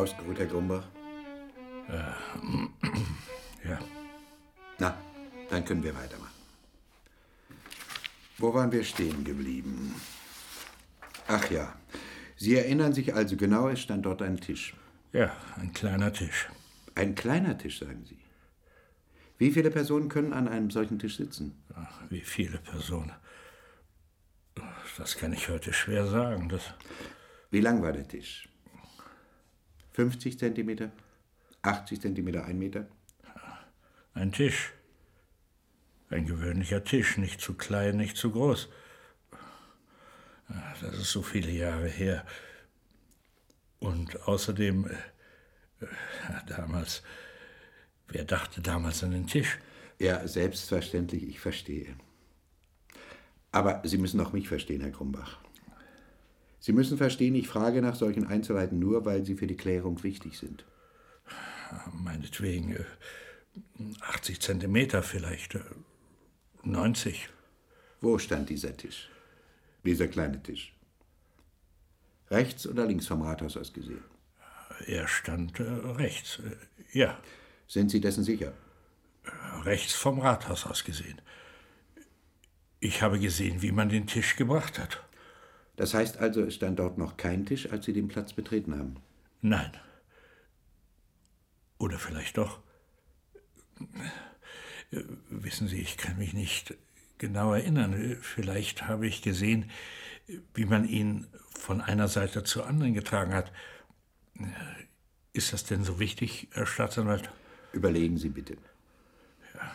Ausgeruht, Herr Grumbach? Ja. ja. Na, dann können wir weitermachen. Wo waren wir stehen geblieben? Ach ja, Sie erinnern sich also genau, es stand dort ein Tisch. Ja, ein kleiner Tisch. Ein kleiner Tisch, sagen Sie. Wie viele Personen können an einem solchen Tisch sitzen? Ach, wie viele Personen? Das kann ich heute schwer sagen. Das wie lang war der Tisch? 50 Zentimeter? 80 Zentimeter, ein Meter? Ein Tisch. Ein gewöhnlicher Tisch, nicht zu klein, nicht zu groß. Das ist so viele Jahre her. Und außerdem, äh, damals, wer dachte damals an den Tisch? Ja, selbstverständlich, ich verstehe. Aber Sie müssen auch mich verstehen, Herr Krumbach. Sie müssen verstehen, ich frage nach solchen Einzelheiten nur, weil sie für die Klärung wichtig sind. Meinetwegen 80 äh, Zentimeter vielleicht, 90. Äh, Wo stand dieser Tisch? Dieser kleine Tisch? Rechts oder links vom Rathaus aus gesehen? Er stand äh, rechts, äh, ja. Sind Sie dessen sicher? Rechts vom Rathaus aus gesehen. Ich habe gesehen, wie man den Tisch gebracht hat. Das heißt also, es stand dort noch kein Tisch, als Sie den Platz betreten haben? Nein. Oder vielleicht doch. Wissen Sie, ich kann mich nicht genau erinnern. Vielleicht habe ich gesehen, wie man ihn von einer Seite zur anderen getragen hat. Ist das denn so wichtig, Herr Staatsanwalt? Überlegen Sie bitte. Ja.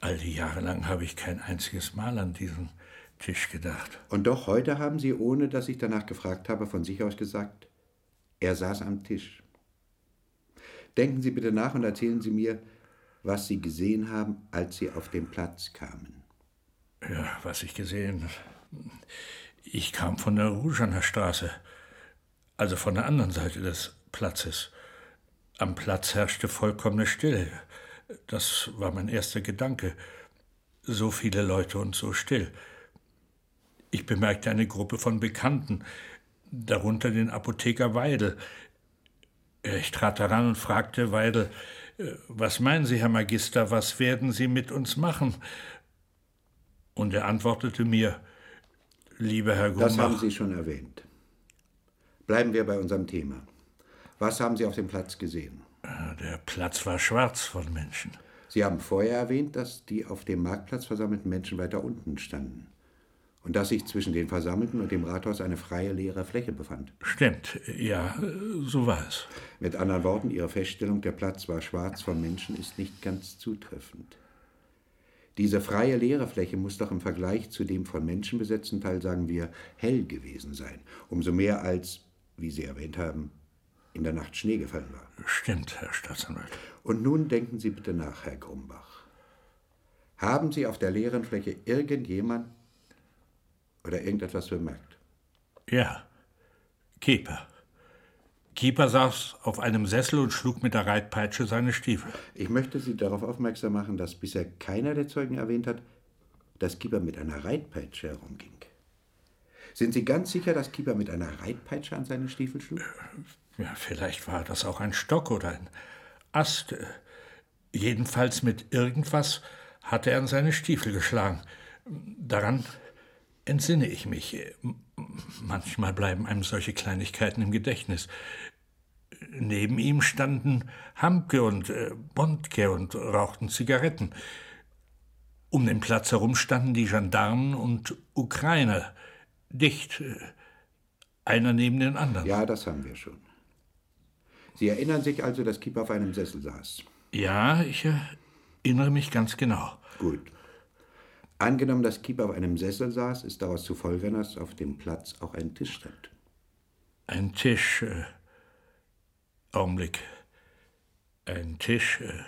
All die Jahre lang habe ich kein einziges Mal an diesen Tisch gedacht. Und doch heute haben Sie, ohne dass ich danach gefragt habe, von sich aus gesagt, er saß am Tisch. Denken Sie bitte nach und erzählen Sie mir, was Sie gesehen haben, als Sie auf den Platz kamen. Ja, was ich gesehen. Ich kam von der Rougener Straße, also von der anderen Seite des Platzes. Am Platz herrschte vollkommene Stille. Das war mein erster Gedanke. So viele Leute und so still. Ich bemerkte eine Gruppe von Bekannten, darunter den Apotheker Weidel. Ich trat heran und fragte Weidel, äh, was meinen Sie, Herr Magister, was werden Sie mit uns machen? Und er antwortete mir, lieber Herr Grumbach. Das haben Sie schon erwähnt. Bleiben wir bei unserem Thema. Was haben Sie auf dem Platz gesehen? Äh, der Platz war schwarz von Menschen. Sie haben vorher erwähnt, dass die auf dem Marktplatz versammelten Menschen weiter unten standen und dass sich zwischen den Versammelten und dem Rathaus eine freie leere Fläche befand. Stimmt, ja, so war es. Mit anderen Worten, Ihre Feststellung, der Platz war schwarz von Menschen, ist nicht ganz zutreffend. Diese freie leere Fläche muss doch im Vergleich zu dem von Menschen besetzten Teil, sagen wir, hell gewesen sein. Umso mehr als, wie Sie erwähnt haben, in der Nacht Schnee gefallen war. Stimmt, Herr Staatsanwalt. Und nun denken Sie bitte nach, Herr Grumbach. Haben Sie auf der leeren Fläche irgendjemand oder irgendetwas bemerkt? Ja, Keeper. Keeper saß auf einem Sessel und schlug mit der Reitpeitsche seine Stiefel. Ich möchte Sie darauf aufmerksam machen, dass bisher keiner der Zeugen erwähnt hat, dass Keeper mit einer Reitpeitsche herumging. Sind Sie ganz sicher, dass Keeper mit einer Reitpeitsche an seine Stiefel schlug? Ja, vielleicht war das auch ein Stock oder ein Ast. Jedenfalls mit irgendwas hatte er an seine Stiefel geschlagen. Daran entsinne ich mich. Manchmal bleiben einem solche Kleinigkeiten im Gedächtnis. Neben ihm standen Hamke und äh, Bondke und rauchten Zigaretten. Um den Platz herum standen die Gendarmen und Ukrainer, dicht, äh, einer neben den anderen. Ja, das haben wir schon. Sie erinnern sich also, dass Kipp auf einem Sessel saß? Ja, ich erinnere mich ganz genau. Gut. Angenommen, dass Kiep auf einem Sessel saß, ist daraus zu folgern, dass auf dem Platz auch ein Tisch stand. Ein Tisch. Äh, Augenblick. Ein Tisch. Äh,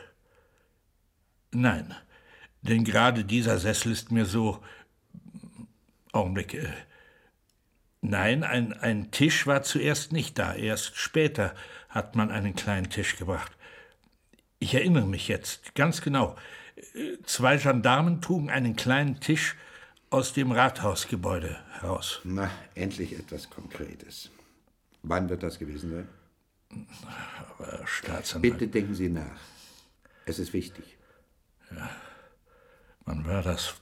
nein, denn gerade dieser Sessel ist mir so. Augenblick. Äh, nein, ein, ein Tisch war zuerst nicht da. Erst später hat man einen kleinen Tisch gebracht. Ich erinnere mich jetzt ganz genau. Zwei Gendarmen trugen einen kleinen Tisch aus dem Rathausgebäude heraus. Na, endlich etwas Konkretes. Wann wird das gewesen sein? Aber Staatsanwalt. Bitte denken Sie nach. Es ist wichtig. Ja, wann war das?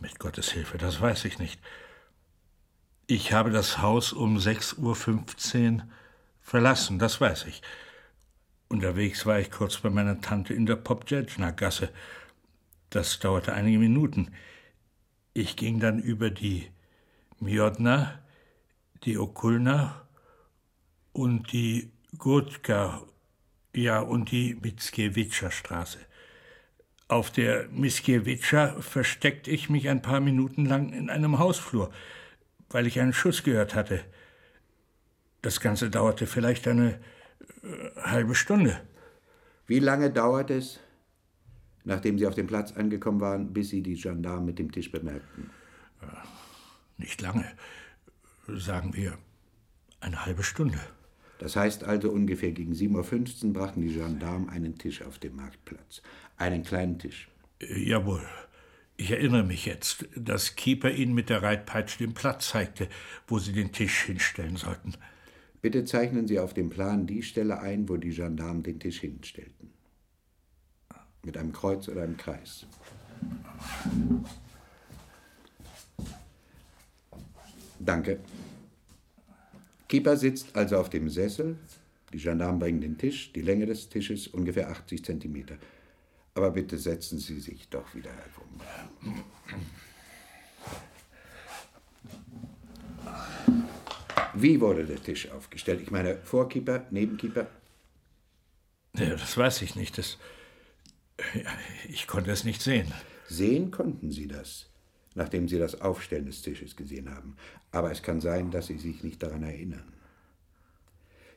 Mit Gottes Hilfe, das weiß ich nicht. Ich habe das Haus um 6.15 Uhr verlassen, das weiß ich. Unterwegs war ich kurz bei meiner Tante in der Popjetschner-Gasse. Das dauerte einige Minuten. Ich ging dann über die Miodna, die Okulna und die Gurtka, ja, und die Mickiewiczer Straße. Auf der Mickiewiczer versteckte ich mich ein paar Minuten lang in einem Hausflur, weil ich einen Schuss gehört hatte. Das Ganze dauerte vielleicht eine halbe Stunde. Wie lange dauert es, nachdem Sie auf dem Platz angekommen waren, bis Sie die Gendarmen mit dem Tisch bemerkten? Ja, nicht lange. Sagen wir eine halbe Stunde. Das heißt also, ungefähr gegen 7.15 Uhr brachten die Gendarmen einen Tisch auf dem Marktplatz. Einen kleinen Tisch. Äh, jawohl. Ich erinnere mich jetzt, dass Keeper Ihnen mit der Reitpeitsche den Platz zeigte, wo Sie den Tisch hinstellen sollten. Bitte zeichnen Sie auf dem Plan die Stelle ein, wo die Gendarmen den Tisch hinstellten. Mit einem Kreuz oder einem Kreis. Danke. Keeper sitzt also auf dem Sessel. Die Gendarmen bringen den Tisch, die Länge des Tisches ungefähr 80 Zentimeter. Aber bitte setzen Sie sich doch wieder herum. Wie wurde der Tisch aufgestellt? Ich meine, Vorkeeper, Nebenkeeper? Ja, das weiß ich nicht. Das, ich konnte es nicht sehen. Sehen konnten Sie das, nachdem Sie das Aufstellen des Tisches gesehen haben. Aber es kann sein, dass Sie sich nicht daran erinnern.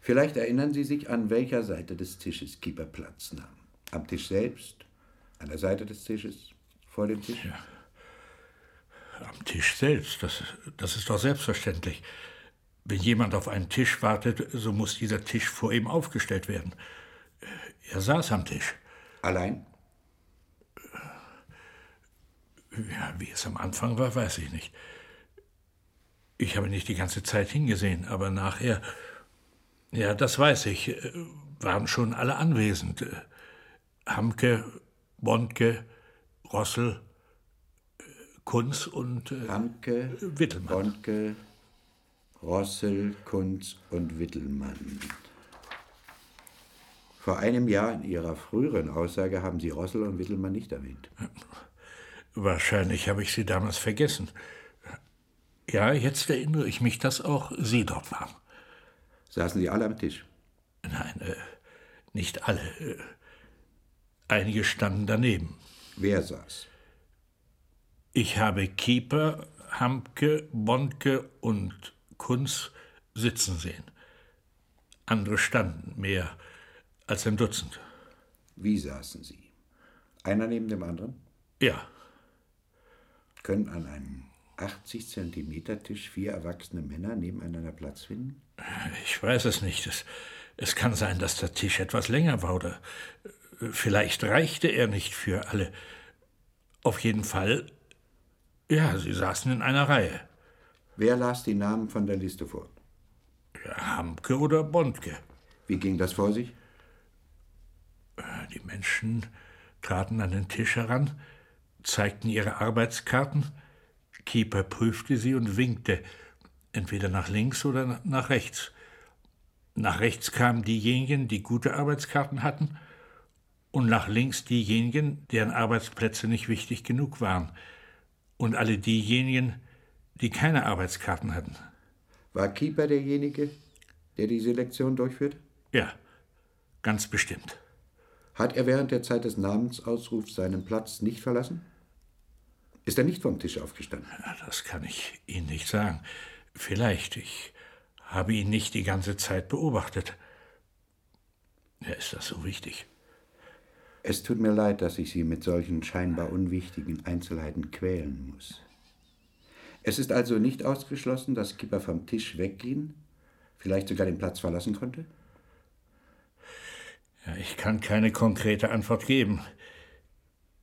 Vielleicht erinnern Sie sich, an welcher Seite des Tisches Keeper Platz nahm. Am Tisch selbst, an der Seite des Tisches, vor dem Tisch? Ja. Am Tisch selbst, das, das ist doch selbstverständlich. Wenn jemand auf einen Tisch wartet, so muss dieser Tisch vor ihm aufgestellt werden. Er saß am Tisch. Allein? Ja, wie es am Anfang war, weiß ich nicht. Ich habe nicht die ganze Zeit hingesehen, aber nachher, ja, das weiß ich, waren schon alle anwesend. Hamke, Bondke, Rossel, Kunz und äh, Hamke, Wittelmann. Bondke, Rossel, Kunz und Wittelmann. Vor einem Jahr in Ihrer früheren Aussage haben Sie Rossel und Wittelmann nicht erwähnt. Wahrscheinlich habe ich sie damals vergessen. Ja, jetzt erinnere ich mich, dass auch Sie dort waren. Saßen Sie alle am Tisch? Nein, äh, nicht alle. Äh, einige standen daneben. Wer saß? Ich habe Kieper, Hamke, Bondke und Kunz sitzen sehen. Andere standen, mehr als ein Dutzend. Wie saßen sie? Einer neben dem anderen? Ja können an einem 80 Zentimeter Tisch vier erwachsene Männer nebeneinander Platz finden? Ich weiß es nicht. Es, es kann sein, dass der Tisch etwas länger war oder vielleicht reichte er nicht für alle. Auf jeden Fall, ja, sie saßen in einer Reihe. Wer las die Namen von der Liste vor? Ja, Hamke oder Bondke. Wie ging das vor sich? Die Menschen traten an den Tisch heran, zeigten ihre Arbeitskarten. Keeper prüfte sie und winkte, entweder nach links oder nach rechts. Nach rechts kamen diejenigen, die gute Arbeitskarten hatten, und nach links diejenigen, deren Arbeitsplätze nicht wichtig genug waren, und alle diejenigen, die keine Arbeitskarten hatten. War Keeper derjenige, der die Selektion durchführt? Ja, ganz bestimmt. Hat er während der Zeit des Namensausrufs seinen Platz nicht verlassen? Ist er nicht vom Tisch aufgestanden? Das kann ich Ihnen nicht sagen. Vielleicht. Ich habe ihn nicht die ganze Zeit beobachtet. Ja, ist das so wichtig? Es tut mir leid, dass ich Sie mit solchen scheinbar unwichtigen Einzelheiten quälen muss. Es ist also nicht ausgeschlossen, dass Kipper vom Tisch wegging, vielleicht sogar den Platz verlassen konnte? Ja, ich kann keine konkrete Antwort geben.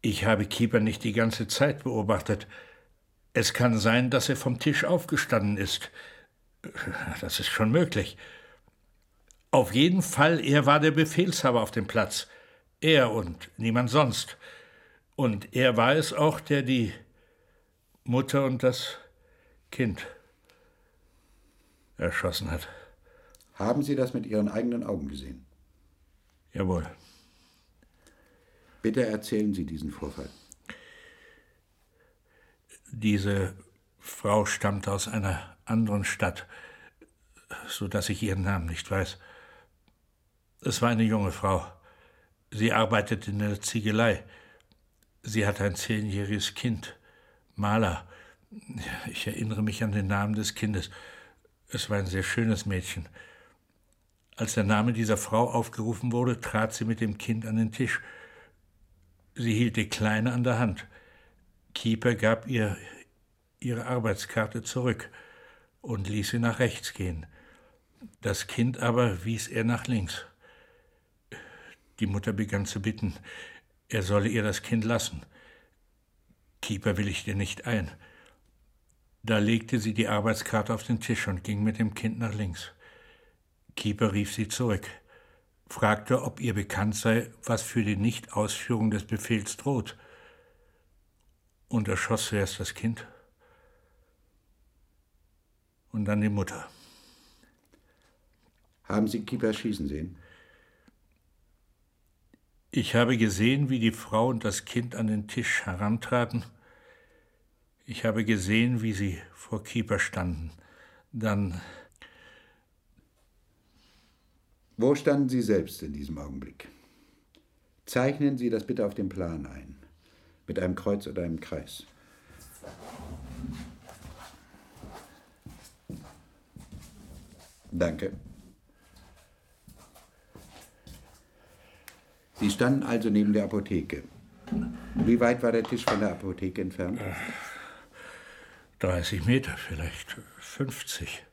Ich habe Keeper nicht die ganze Zeit beobachtet. Es kann sein, dass er vom Tisch aufgestanden ist. Das ist schon möglich. Auf jeden Fall, er war der Befehlshaber auf dem Platz. Er und niemand sonst. Und er war es auch, der die Mutter und das Kind erschossen hat. Haben Sie das mit Ihren eigenen Augen gesehen? Jawohl. Bitte erzählen Sie diesen Vorfall. Diese Frau stammt aus einer anderen Stadt, so dass ich ihren Namen nicht weiß. Es war eine junge Frau. Sie arbeitet in der Ziegelei. Sie hat ein zehnjähriges Kind, Maler. Ich erinnere mich an den Namen des Kindes. Es war ein sehr schönes Mädchen. Als der Name dieser Frau aufgerufen wurde, trat sie mit dem Kind an den Tisch. Sie hielt die Kleine an der Hand. Keeper gab ihr ihre Arbeitskarte zurück und ließ sie nach rechts gehen. Das Kind aber wies er nach links. Die Mutter begann zu bitten, er solle ihr das Kind lassen. Keeper willigte nicht ein. Da legte sie die Arbeitskarte auf den Tisch und ging mit dem Kind nach links. Keeper rief sie zurück, fragte, ob ihr bekannt sei, was für die Nichtausführung des Befehls droht, und erschoss zuerst das Kind und dann die Mutter. Haben Sie Keeper schießen sehen? Ich habe gesehen, wie die Frau und das Kind an den Tisch herantraten. Ich habe gesehen, wie sie vor Keeper standen. Dann Wo standen Sie selbst in diesem Augenblick? Zeichnen Sie das bitte auf dem Plan ein, mit einem Kreuz oder einem Kreis. Danke. Sie standen also neben der Apotheke. Wie weit war der Tisch von der Apotheke entfernt? 30 Meter, vielleicht 50.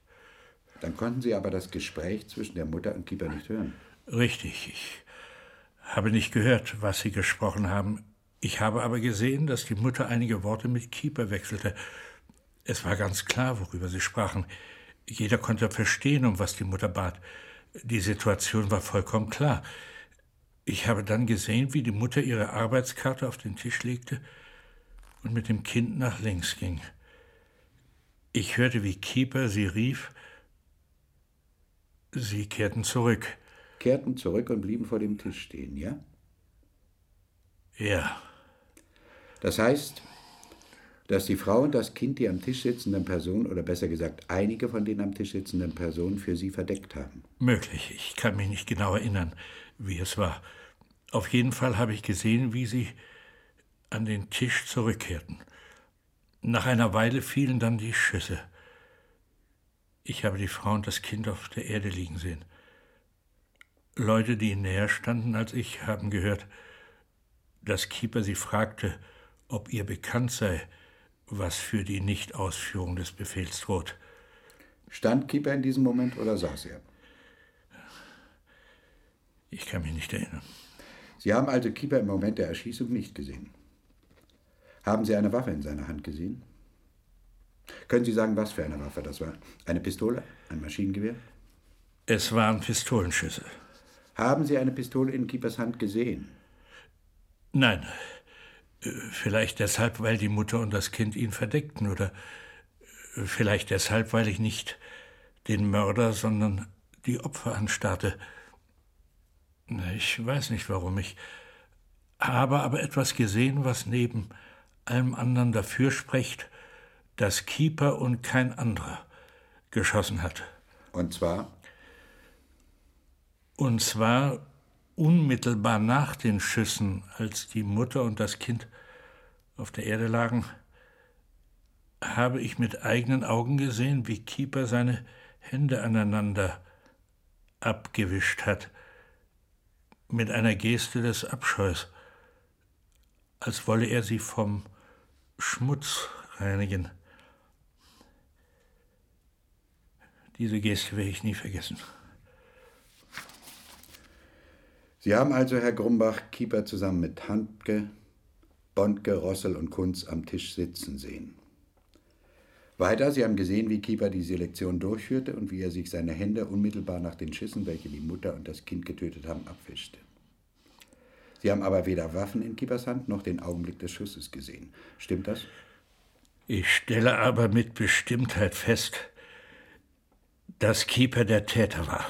Dann konnten Sie aber das Gespräch zwischen der Mutter und Keeper nicht hören. Richtig, ich habe nicht gehört, was Sie gesprochen haben. Ich habe aber gesehen, dass die Mutter einige Worte mit Keeper wechselte. Es war ganz klar, worüber sie sprachen. Jeder konnte verstehen, um was die Mutter bat. Die Situation war vollkommen klar. Ich habe dann gesehen, wie die Mutter ihre Arbeitskarte auf den Tisch legte und mit dem Kind nach links ging. Ich hörte, wie Keeper sie rief, Sie kehrten zurück. Kehrten zurück und blieben vor dem Tisch stehen, ja? Ja. Das heißt, dass die Frau und das Kind die am Tisch sitzenden Personen, oder besser gesagt einige von den am Tisch sitzenden Personen, für sie verdeckt haben. Möglich. Ich kann mich nicht genau erinnern, wie es war. Auf jeden Fall habe ich gesehen, wie sie an den Tisch zurückkehrten. Nach einer Weile fielen dann die Schüsse. Ich habe die Frau und das Kind auf der Erde liegen sehen. Leute, die näher standen als ich, haben gehört, dass Keeper sie fragte, ob ihr bekannt sei, was für die Nichtausführung des Befehls droht. Stand Keeper in diesem Moment oder saß er? Ich kann mich nicht erinnern. Sie haben also Keeper im Moment der Erschießung nicht gesehen. Haben Sie eine Waffe in seiner Hand gesehen? Können Sie sagen, was für eine Waffe das war? Eine Pistole? Ein Maschinengewehr? Es waren Pistolenschüsse. Haben Sie eine Pistole in Keepers Hand gesehen? Nein. Äh, vielleicht deshalb, weil die Mutter und das Kind ihn verdeckten oder äh, vielleicht deshalb, weil ich nicht den Mörder, sondern die Opfer anstarrte. Ich weiß nicht warum. Ich habe aber etwas gesehen, was neben allem anderen dafür spricht, dass Keeper und kein anderer geschossen hat. Und zwar? Und zwar unmittelbar nach den Schüssen, als die Mutter und das Kind auf der Erde lagen, habe ich mit eigenen Augen gesehen, wie Keeper seine Hände aneinander abgewischt hat, mit einer Geste des Abscheus, als wolle er sie vom Schmutz reinigen. Diese Geste werde ich nie vergessen. Sie haben also, Herr Grumbach, Kieper zusammen mit Handke, Bondke, Rossel und Kunz am Tisch sitzen sehen. Weiter, Sie haben gesehen, wie Kieper die Selektion durchführte und wie er sich seine Hände unmittelbar nach den Schüssen, welche die Mutter und das Kind getötet haben, abwischte. Sie haben aber weder Waffen in Kiepers Hand noch den Augenblick des Schusses gesehen. Stimmt das? Ich stelle aber mit Bestimmtheit fest, dass Kieper der Täter war.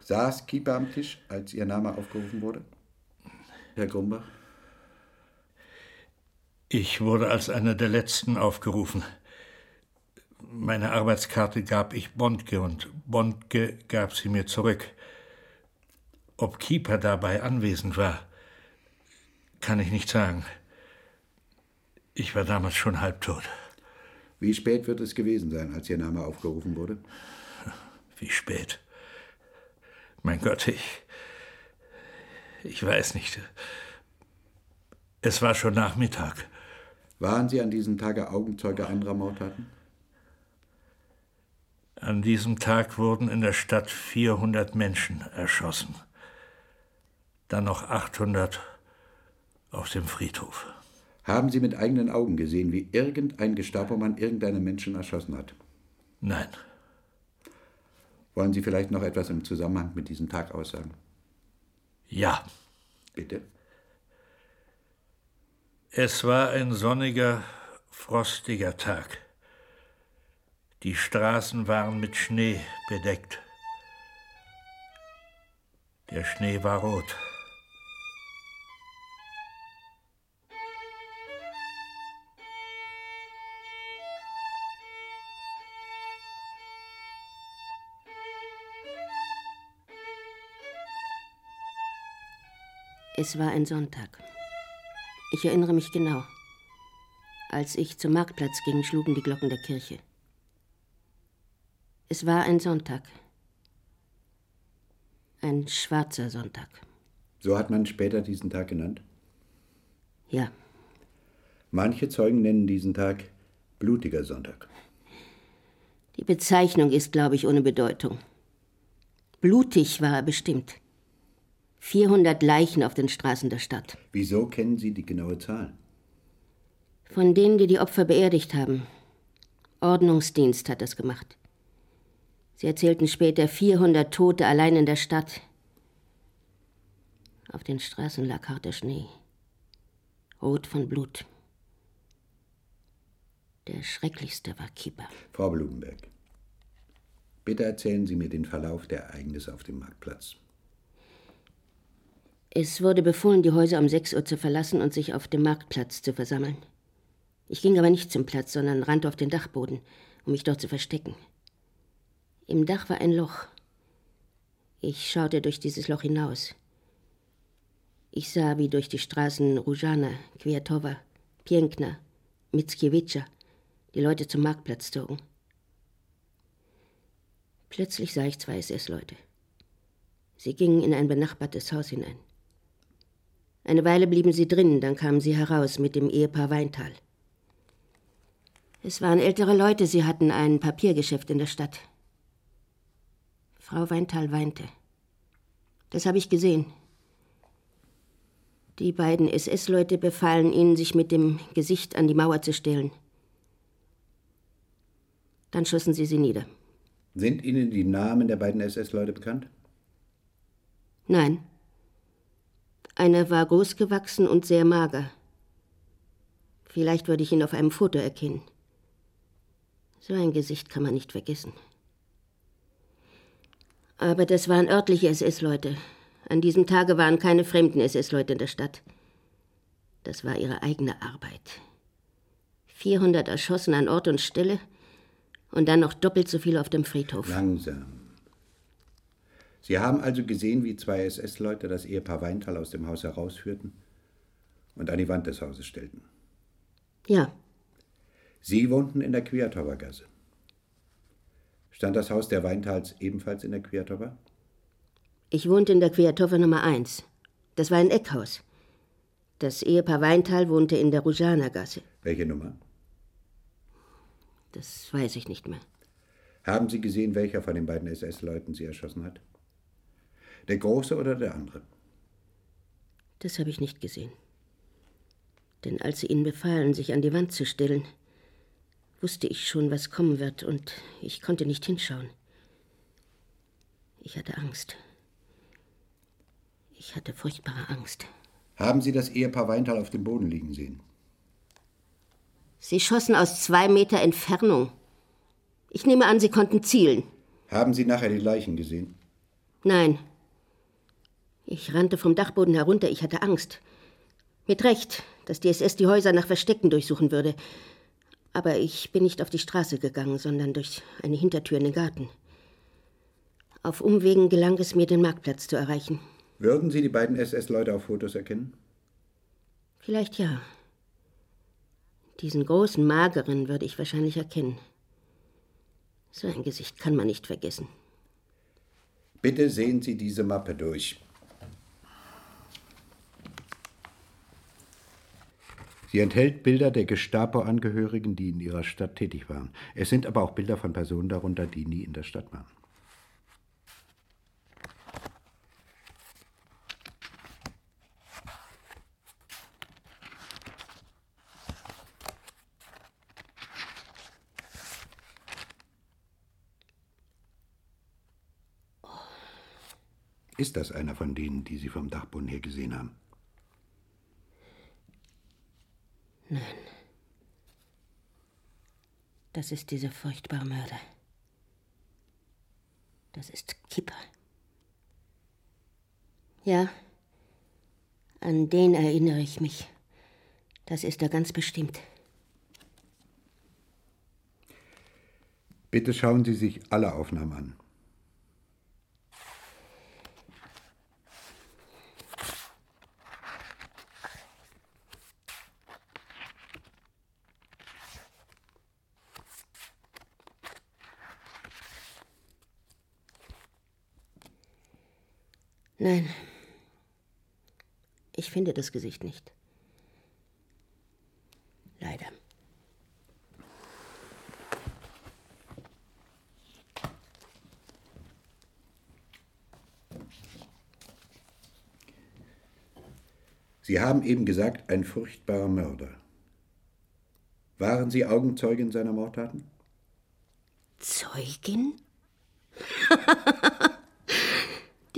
Saß Kieper am Tisch, als Ihr Name aufgerufen wurde? Herr Grumbach? Ich wurde als einer der Letzten aufgerufen. Meine Arbeitskarte gab ich Bondke und Bondke gab sie mir zurück. Ob Kieper dabei anwesend war, kann ich nicht sagen. Ich war damals schon halbtot. Wie spät wird es gewesen sein, als Ihr Name aufgerufen wurde? Wie spät? Mein Gott, ich. Ich weiß nicht. Es war schon Nachmittag. Waren Sie an diesem Tage Augenzeuge anderer Mordtaten? An diesem Tag wurden in der Stadt 400 Menschen erschossen. Dann noch 800 auf dem Friedhof. Haben Sie mit eigenen Augen gesehen, wie irgendein Gestapo-Mann irgendeinen Menschen erschossen hat? Nein. Wollen Sie vielleicht noch etwas im Zusammenhang mit diesem Tag aussagen? Ja. Bitte. Es war ein sonniger, frostiger Tag. Die Straßen waren mit Schnee bedeckt. Der Schnee war rot. Es war ein Sonntag. Ich erinnere mich genau. Als ich zum Marktplatz ging, schlugen die Glocken der Kirche. Es war ein Sonntag. Ein schwarzer Sonntag. So hat man später diesen Tag genannt? Ja. Manche Zeugen nennen diesen Tag blutiger Sonntag. Die Bezeichnung ist, glaube ich, ohne Bedeutung. Blutig war er bestimmt. 400 Leichen auf den Straßen der Stadt. Wieso kennen Sie die genaue Zahl? Von denen, die die Opfer beerdigt haben. Ordnungsdienst hat das gemacht. Sie erzählten später 400 Tote allein in der Stadt. Auf den Straßen lag harter Schnee. Rot von Blut. Der schrecklichste war Kieper. Frau Blumenberg, bitte erzählen Sie mir den Verlauf der Ereignisse auf dem Marktplatz. Es wurde befohlen, die Häuser um 6 Uhr zu verlassen und sich auf dem Marktplatz zu versammeln. Ich ging aber nicht zum Platz, sondern rannte auf den Dachboden, um mich dort zu verstecken. Im Dach war ein Loch. Ich schaute durch dieses Loch hinaus. Ich sah, wie durch die Straßen Rujana, Kwiatowa, Piękna, Mickiewicza die Leute zum Marktplatz zogen. Plötzlich sah ich zwei SS-Leute. Sie gingen in ein benachbartes Haus hinein. Eine Weile blieben sie drinnen, dann kamen sie heraus mit dem Ehepaar Weintal. Es waren ältere Leute, sie hatten ein Papiergeschäft in der Stadt. Frau Weintal weinte. Das habe ich gesehen. Die beiden SS-Leute befahlen ihnen, sich mit dem Gesicht an die Mauer zu stellen. Dann schossen sie sie nieder. Sind Ihnen die Namen der beiden SS-Leute bekannt? Nein. Einer war großgewachsen und sehr mager. Vielleicht würde ich ihn auf einem Foto erkennen. So ein Gesicht kann man nicht vergessen. Aber das waren örtliche SS-Leute. An diesem Tage waren keine fremden SS-Leute in der Stadt. Das war ihre eigene Arbeit. 400 erschossen an Ort und Stelle und dann noch doppelt so viele auf dem Friedhof. Langsam. Sie haben also gesehen, wie zwei SS-Leute das Ehepaar Weintal aus dem Haus herausführten und an die Wand des Hauses stellten. Ja. Sie wohnten in der Queertower Gasse. Stand das Haus der Weintals ebenfalls in der Queertower? Ich wohnte in der Queertower Nummer 1. Das war ein Eckhaus. Das Ehepaar Weintal wohnte in der Rujana-Gasse. Welche Nummer? Das weiß ich nicht mehr. Haben Sie gesehen, welcher von den beiden SS-Leuten Sie erschossen hat? Der große oder der andere? Das habe ich nicht gesehen. Denn als sie ihnen befahlen, sich an die Wand zu stellen, wusste ich schon, was kommen wird, und ich konnte nicht hinschauen. Ich hatte Angst. Ich hatte furchtbare Angst. Haben Sie das Ehepaar Weintal auf dem Boden liegen sehen? Sie schossen aus zwei Meter Entfernung. Ich nehme an, Sie konnten zielen. Haben Sie nachher die Leichen gesehen? Nein. Ich rannte vom Dachboden herunter, ich hatte Angst. Mit Recht, dass die SS die Häuser nach Verstecken durchsuchen würde. Aber ich bin nicht auf die Straße gegangen, sondern durch eine Hintertür in den Garten. Auf Umwegen gelang es mir, den Marktplatz zu erreichen. Würden Sie die beiden SS-Leute auf Fotos erkennen? Vielleicht ja. Diesen großen, mageren würde ich wahrscheinlich erkennen. So ein Gesicht kann man nicht vergessen. Bitte sehen Sie diese Mappe durch. Sie enthält Bilder der Gestapo-Angehörigen, die in ihrer Stadt tätig waren. Es sind aber auch Bilder von Personen darunter, die nie in der Stadt waren. Ist das einer von denen, die Sie vom Dachboden her gesehen haben? Das ist dieser furchtbare Mörder. Das ist Kipper. Ja, an den erinnere ich mich. Das ist er ganz bestimmt. Bitte schauen Sie sich alle Aufnahmen an. Nein. Ich finde das Gesicht nicht. Leider. Sie haben eben gesagt, ein furchtbarer Mörder. Waren Sie Augenzeugin seiner Mordtaten? Zeugin?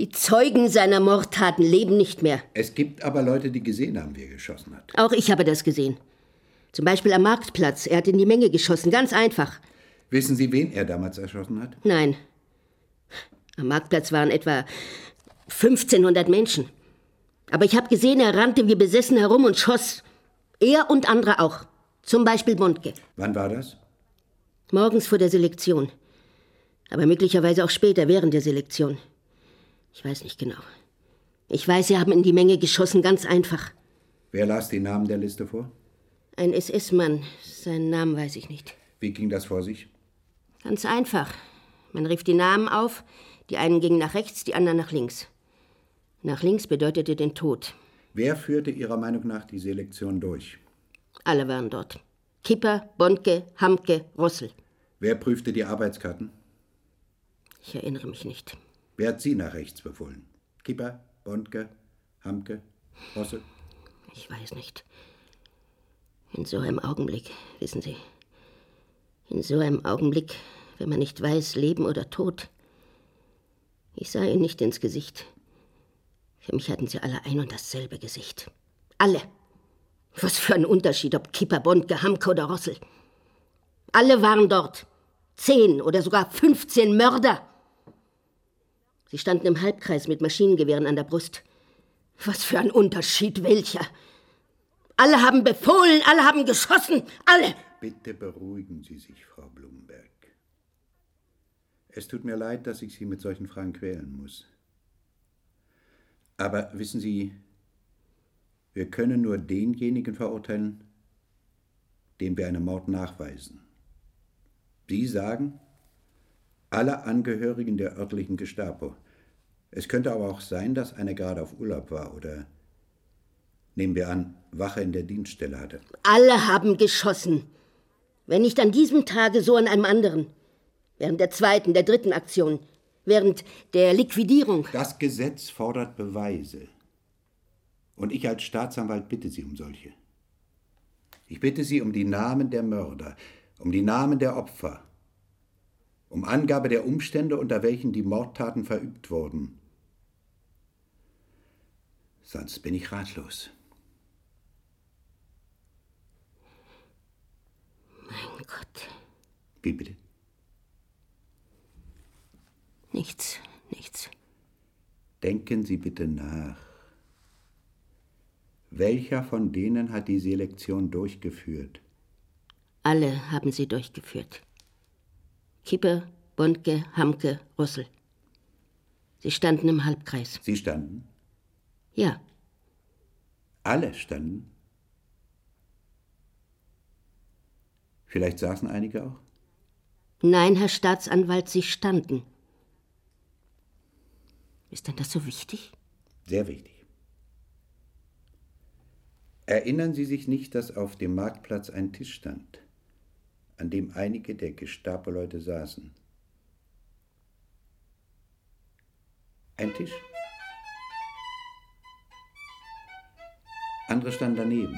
Die Zeugen seiner Mordtaten leben nicht mehr. Es gibt aber Leute, die gesehen haben, wie er geschossen hat. Auch ich habe das gesehen. Zum Beispiel am Marktplatz. Er hat in die Menge geschossen, ganz einfach. Wissen Sie, wen er damals erschossen hat? Nein. Am Marktplatz waren etwa 1500 Menschen. Aber ich habe gesehen, er rannte wie besessen herum und schoss. Er und andere auch. Zum Beispiel Bondke. Wann war das? Morgens vor der Selektion. Aber möglicherweise auch später während der Selektion. Ich weiß nicht genau. Ich weiß, Sie haben in die Menge geschossen, ganz einfach. Wer las die Namen der Liste vor? Ein SS-Mann. Seinen Namen weiß ich nicht. Wie ging das vor sich? Ganz einfach. Man rief die Namen auf. Die einen gingen nach rechts, die anderen nach links. Nach links bedeutete den Tod. Wer führte Ihrer Meinung nach die Selektion durch? Alle waren dort. Kipper, Bondke, Hamke, Rossel. Wer prüfte die Arbeitskarten? Ich erinnere mich nicht. Wer hat Sie nach rechts befohlen? Kipper, Bondke, Hamke, Rossel? Ich weiß nicht. In so einem Augenblick, wissen Sie. In so einem Augenblick, wenn man nicht weiß, Leben oder Tod. Ich sah ihn nicht ins Gesicht. Für mich hatten sie alle ein und dasselbe Gesicht. Alle. Was für ein Unterschied, ob Kipper, Bondke, Hamke oder Rossel. Alle waren dort. Zehn oder sogar 15 Mörder. Sie standen im Halbkreis mit Maschinengewehren an der Brust. Was für ein Unterschied, welcher? Alle haben befohlen, alle haben geschossen, alle! Bitte beruhigen Sie sich, Frau Blumberg. Es tut mir leid, dass ich Sie mit solchen Fragen quälen muss. Aber wissen Sie, wir können nur denjenigen verurteilen, dem wir einen Mord nachweisen. Sie sagen, alle Angehörigen der örtlichen Gestapo. Es könnte aber auch sein, dass einer gerade auf Urlaub war oder, nehmen wir an, Wache in der Dienststelle hatte. Alle haben geschossen. Wenn nicht an diesem Tage, so an einem anderen. Während der zweiten, der dritten Aktion. Während der Liquidierung. Das Gesetz fordert Beweise. Und ich als Staatsanwalt bitte Sie um solche. Ich bitte Sie um die Namen der Mörder. um die Namen der Opfer, um Angabe der Umstände, unter welchen die Mordtaten verübt wurden. Sonst bin ich ratlos. Mein Gott. Wie bitte? Nichts, nichts. Denken Sie bitte nach. Welcher von denen hat die Selektion durchgeführt? Alle haben sie durchgeführt. Kippe, Bondke, Hamke, Russell. Sie standen im Halbkreis. Sie standen? Ja. Alle standen? Vielleicht saßen einige auch? Nein, Herr Staatsanwalt, Sie standen. Ist denn das so wichtig? Sehr wichtig. Erinnern Sie sich nicht, dass auf dem Marktplatz ein Tisch stand, an dem einige der Gestapo-Leute saßen? Ein Tisch. Andere standen daneben.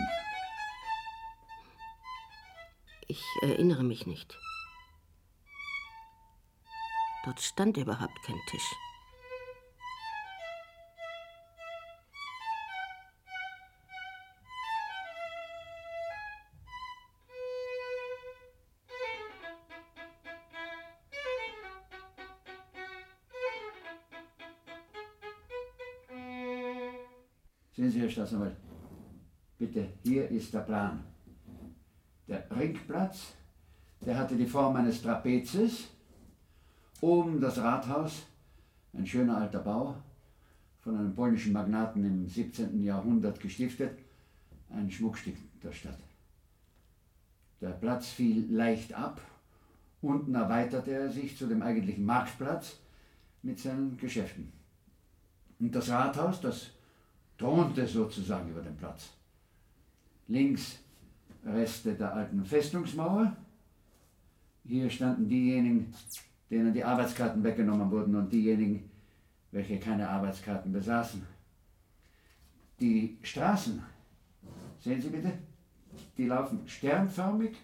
Ich erinnere mich nicht. Dort stand überhaupt kein Tisch. Sehen Sie, Herr Staatsanwalt, bitte, hier ist der Plan. Der Ringplatz, der hatte die Form eines Trapezes. Oben das Rathaus, ein schöner alter Bau, von einem polnischen Magnaten im 17. Jahrhundert gestiftet, ein Schmuckstück der Stadt. Der Platz fiel leicht ab, unten erweiterte er sich zu dem eigentlichen Marktplatz mit seinen Geschäften. Und das Rathaus, das thronte sozusagen über dem Platz. Links Reste der alten Festungsmauer. Hier standen diejenigen, denen die Arbeitskarten weggenommen wurden und diejenigen, welche keine Arbeitskarten besaßen. Die Straßen, sehen Sie bitte, die laufen sternförmig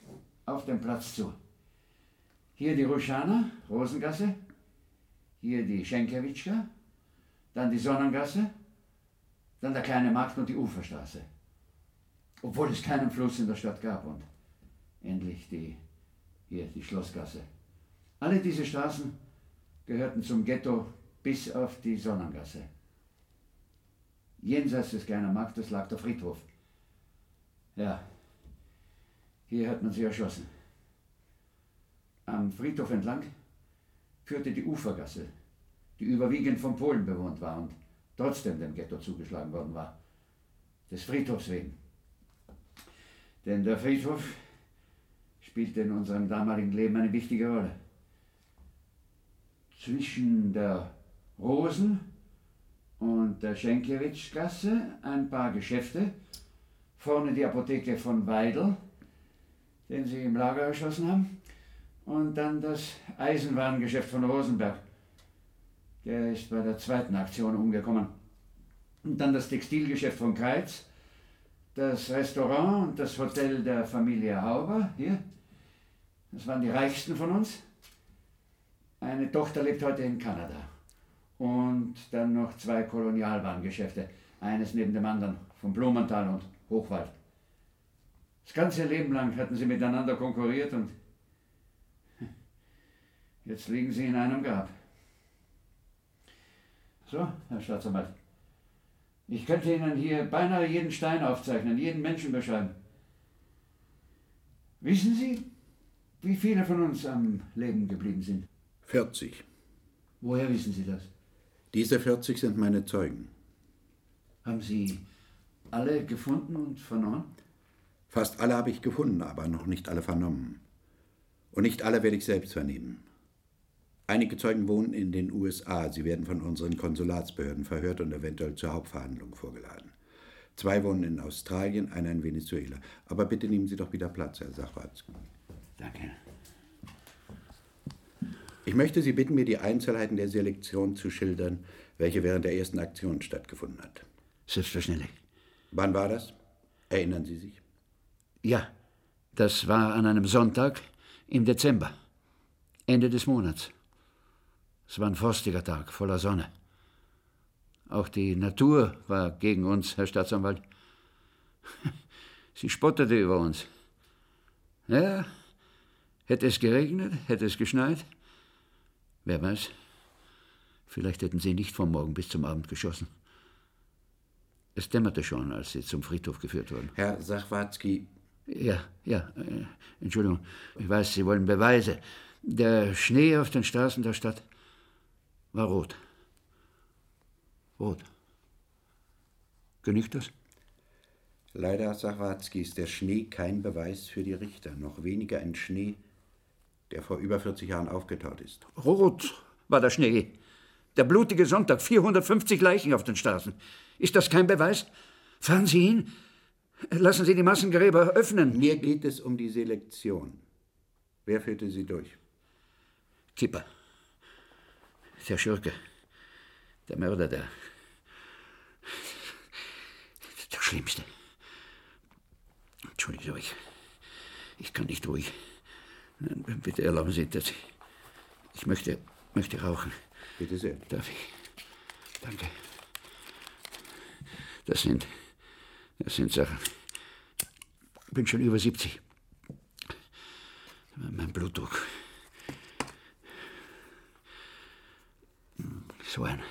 auf den Platz zu. Hier die Ruschana, Rosengasse, hier die Schenkewitschka, dann die Sonnengasse, dann der kleine Markt und die Uferstraße. Obwohl es keinen Fluss in der Stadt gab und endlich die, hier die Schlossgasse. Alle diese Straßen gehörten zum Ghetto bis auf die Sonnengasse. Jenseits des kleinen Marktes lag der Friedhof. Ja, hier hat man sie erschossen. Am Friedhof entlang führte die Ufergasse, die überwiegend von Polen bewohnt war und trotzdem dem Ghetto zugeschlagen worden war. Des Friedhofs wegen. Denn der Friedhof spielte in unserem damaligen Leben eine wichtige Rolle. Zwischen der Rosen- und der Schenkiewiczgasse ein paar Geschäfte. Vorne die Apotheke von Weidel, den sie im Lager erschossen haben. Und dann das Eisenwarengeschäft von Rosenberg. Der ist bei der zweiten Aktion umgekommen. Und dann das Textilgeschäft von Kreitz, das Restaurant und das Hotel der Familie Hauber, hier. Das waren die reichsten von uns. Eine Tochter lebt heute in Kanada. Und dann noch zwei Kolonialwarengeschäfte. Eines neben dem anderen, von Blumenthal und Hochwald. Das ganze Leben lang hatten sie miteinander konkurriert und jetzt liegen sie in einem Grab. So, Herr Staatsanwalt. Ich könnte Ihnen hier beinahe jeden Stein aufzeichnen, jeden Menschen beschreiben. Wissen Sie, wie viele von uns am Leben geblieben sind? 40. Woher wissen Sie das? Diese 40 sind meine Zeugen. Haben Sie alle gefunden und vernommen? Fast alle habe ich gefunden, aber noch nicht alle vernommen. Und nicht alle werde ich selbst vernehmen. Einige Zeugen wohnen in den USA. Sie werden von unseren Konsulatsbehörden verhört und eventuell zur Hauptverhandlung vorgeladen. Zwei wohnen in Australien, einer in Venezuela. Aber bitte nehmen Sie doch wieder Platz, Herr Sachwart. Danke. Ich möchte Sie bitten, mir die Einzelheiten der Selektion zu schildern, welche während der ersten Aktion stattgefunden hat. Selbstverständlich. Wann war das? Erinnern Sie sich? Ja, das war an einem Sonntag Im Dezember. Ende des Monats. Es war ein frostiger Tag, voller Sonne. Auch die Natur war gegen uns, Herr Staatsanwalt. Sie spottete über uns. Ja, hätte es geregnet, hätte es geschneit. Wer weiß, vielleicht hätten sie nicht vom Morgen bis zum Abend geschossen. Es dämmerte schon, als sie zum Friedhof geführt wurden. Herr Sachwatzki. Ja, ja, äh, Entschuldigung. Ich weiß, Sie wollen Beweise. Der Schnee auf den Straßen der Stadt war rot. Rot. Genügt das? Leider, Sachwatzki, ist der Schnee kein Beweis für die Richter, noch weniger ein Schnee, der vor über 40 Jahren aufgetaut ist. Rot war der Schnee. Der blutige Sonntag, 450 Leichen auf den Straßen. Ist das kein Beweis? Fahren Sie hin. Lassen Sie die Massengräber öffnen. Mir geht es um die Selektion. Wer führte sie durch? Kipper. Der Schurke. Der Mörder, der. Der Schlimmste. Entschuldigung, ich, ich kann nicht ruhig. Bitte erlauben Sie das. Ich möchte, möchte rauchen. Bitte sehr. Darf ich? Danke. Das sind, das sind Sachen. Ich bin schon über 70. Mein Blutdruck. So ein,